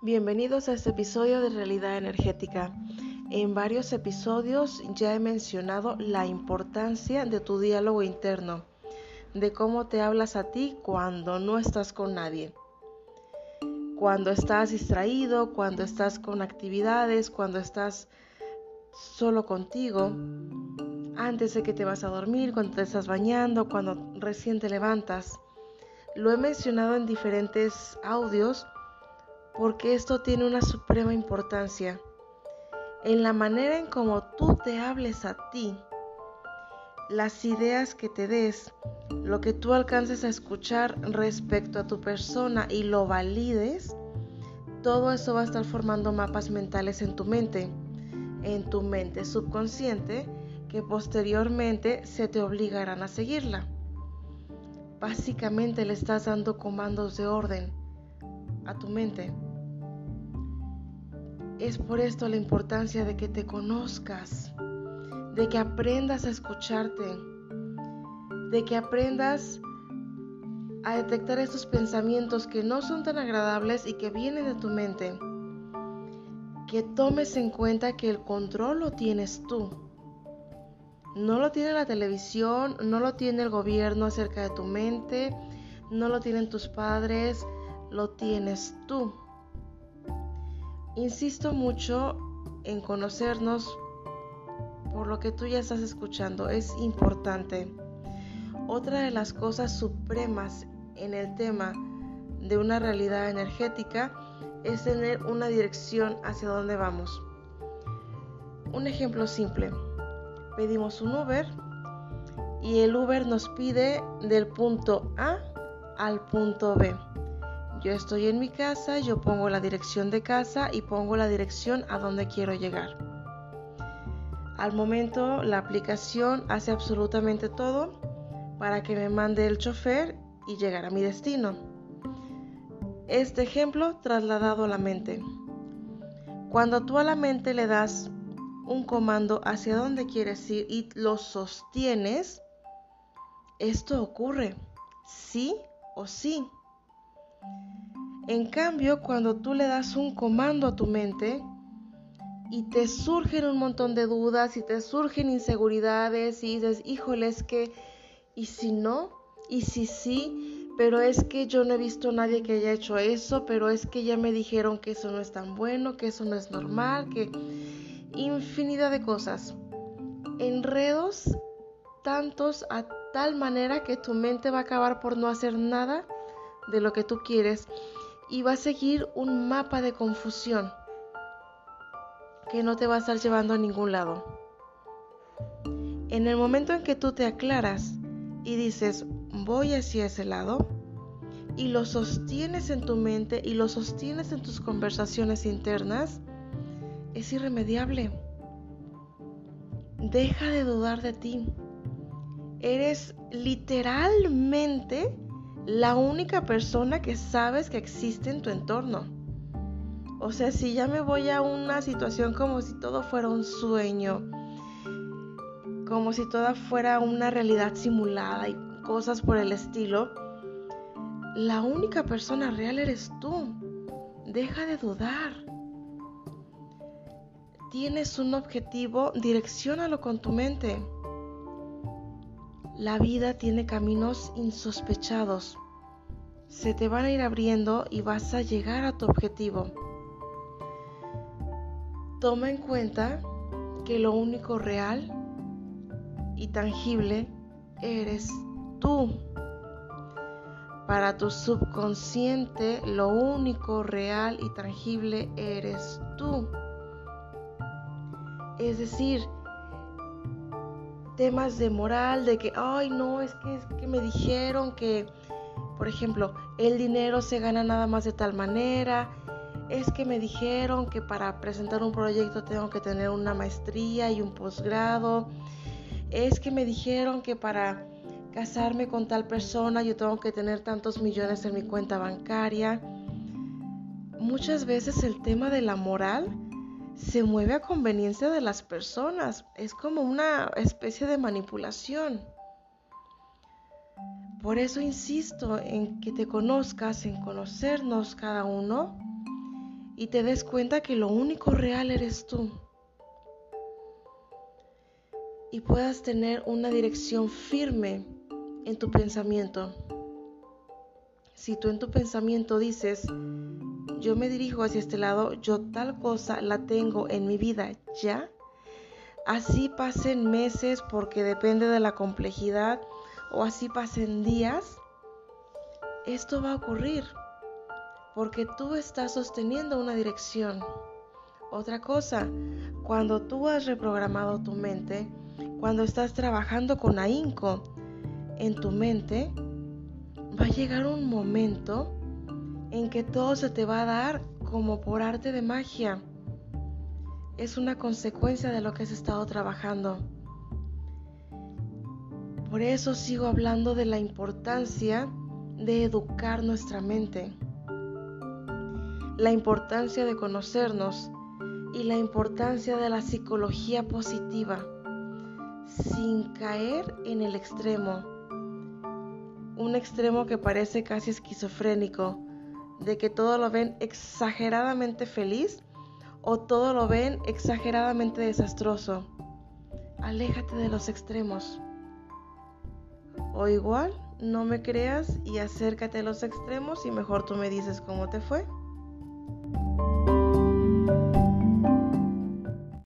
Bienvenidos a este episodio de Realidad Energética. En varios episodios ya he mencionado la importancia de tu diálogo interno, de cómo te hablas a ti cuando no estás con nadie. Cuando estás distraído, cuando estás con actividades, cuando estás solo contigo, antes de que te vas a dormir, cuando te estás bañando, cuando recién te levantas. Lo he mencionado en diferentes audios porque esto tiene una suprema importancia. En la manera en cómo tú te hables a ti, las ideas que te des, lo que tú alcances a escuchar respecto a tu persona y lo valides, todo eso va a estar formando mapas mentales en tu mente, en tu mente subconsciente, que posteriormente se te obligarán a seguirla. Básicamente le estás dando comandos de orden a tu mente. Es por esto la importancia de que te conozcas, de que aprendas a escucharte, de que aprendas a detectar estos pensamientos que no son tan agradables y que vienen de tu mente. Que tomes en cuenta que el control lo tienes tú. No lo tiene la televisión, no lo tiene el gobierno acerca de tu mente, no lo tienen tus padres, lo tienes tú. Insisto mucho en conocernos por lo que tú ya estás escuchando. Es importante. Otra de las cosas supremas en el tema de una realidad energética es tener una dirección hacia dónde vamos. Un ejemplo simple. Pedimos un Uber y el Uber nos pide del punto A al punto B. Yo estoy en mi casa, yo pongo la dirección de casa y pongo la dirección a donde quiero llegar. Al momento la aplicación hace absolutamente todo para que me mande el chofer y llegar a mi destino. Este ejemplo trasladado a la mente. Cuando tú a la mente le das un comando hacia dónde quieres ir y lo sostienes, esto ocurre, sí o sí. En cambio, cuando tú le das un comando a tu mente y te surgen un montón de dudas y te surgen inseguridades y dices, híjole, es que, ¿y si no? ¿Y si sí? Pero es que yo no he visto a nadie que haya hecho eso, pero es que ya me dijeron que eso no es tan bueno, que eso no es normal, que infinidad de cosas. Enredos tantos a tal manera que tu mente va a acabar por no hacer nada de lo que tú quieres y va a seguir un mapa de confusión que no te va a estar llevando a ningún lado. En el momento en que tú te aclaras y dices, voy hacia ese lado, y lo sostienes en tu mente y lo sostienes en tus conversaciones internas, es irremediable. Deja de dudar de ti. Eres literalmente la única persona que sabes que existe en tu entorno. O sea, si ya me voy a una situación como si todo fuera un sueño, como si toda fuera una realidad simulada y cosas por el estilo, la única persona real eres tú. Deja de dudar. Tienes un objetivo, direccionalo con tu mente. La vida tiene caminos insospechados. Se te van a ir abriendo y vas a llegar a tu objetivo. Toma en cuenta que lo único real y tangible eres tú. Para tu subconsciente, lo único real y tangible eres tú. Es decir, temas de moral, de que, ay, no, es que, es que me dijeron que, por ejemplo, el dinero se gana nada más de tal manera, es que me dijeron que para presentar un proyecto tengo que tener una maestría y un posgrado, es que me dijeron que para casarme con tal persona yo tengo que tener tantos millones en mi cuenta bancaria. Muchas veces el tema de la moral se mueve a conveniencia de las personas. Es como una especie de manipulación. Por eso insisto en que te conozcas, en conocernos cada uno y te des cuenta que lo único real eres tú. Y puedas tener una dirección firme en tu pensamiento. Si tú en tu pensamiento dices, yo me dirijo hacia este lado, yo tal cosa la tengo en mi vida ya, así pasen meses porque depende de la complejidad o así pasen días, esto va a ocurrir porque tú estás sosteniendo una dirección. Otra cosa, cuando tú has reprogramado tu mente, cuando estás trabajando con ahínco en tu mente, va a llegar un momento en que todo se te va a dar como por arte de magia. Es una consecuencia de lo que has estado trabajando. Por eso sigo hablando de la importancia de educar nuestra mente, la importancia de conocernos y la importancia de la psicología positiva, sin caer en el extremo, un extremo que parece casi esquizofrénico, de que todo lo ven exageradamente feliz o todo lo ven exageradamente desastroso. Aléjate de los extremos. O igual, no me creas y acércate a los extremos y mejor tú me dices cómo te fue.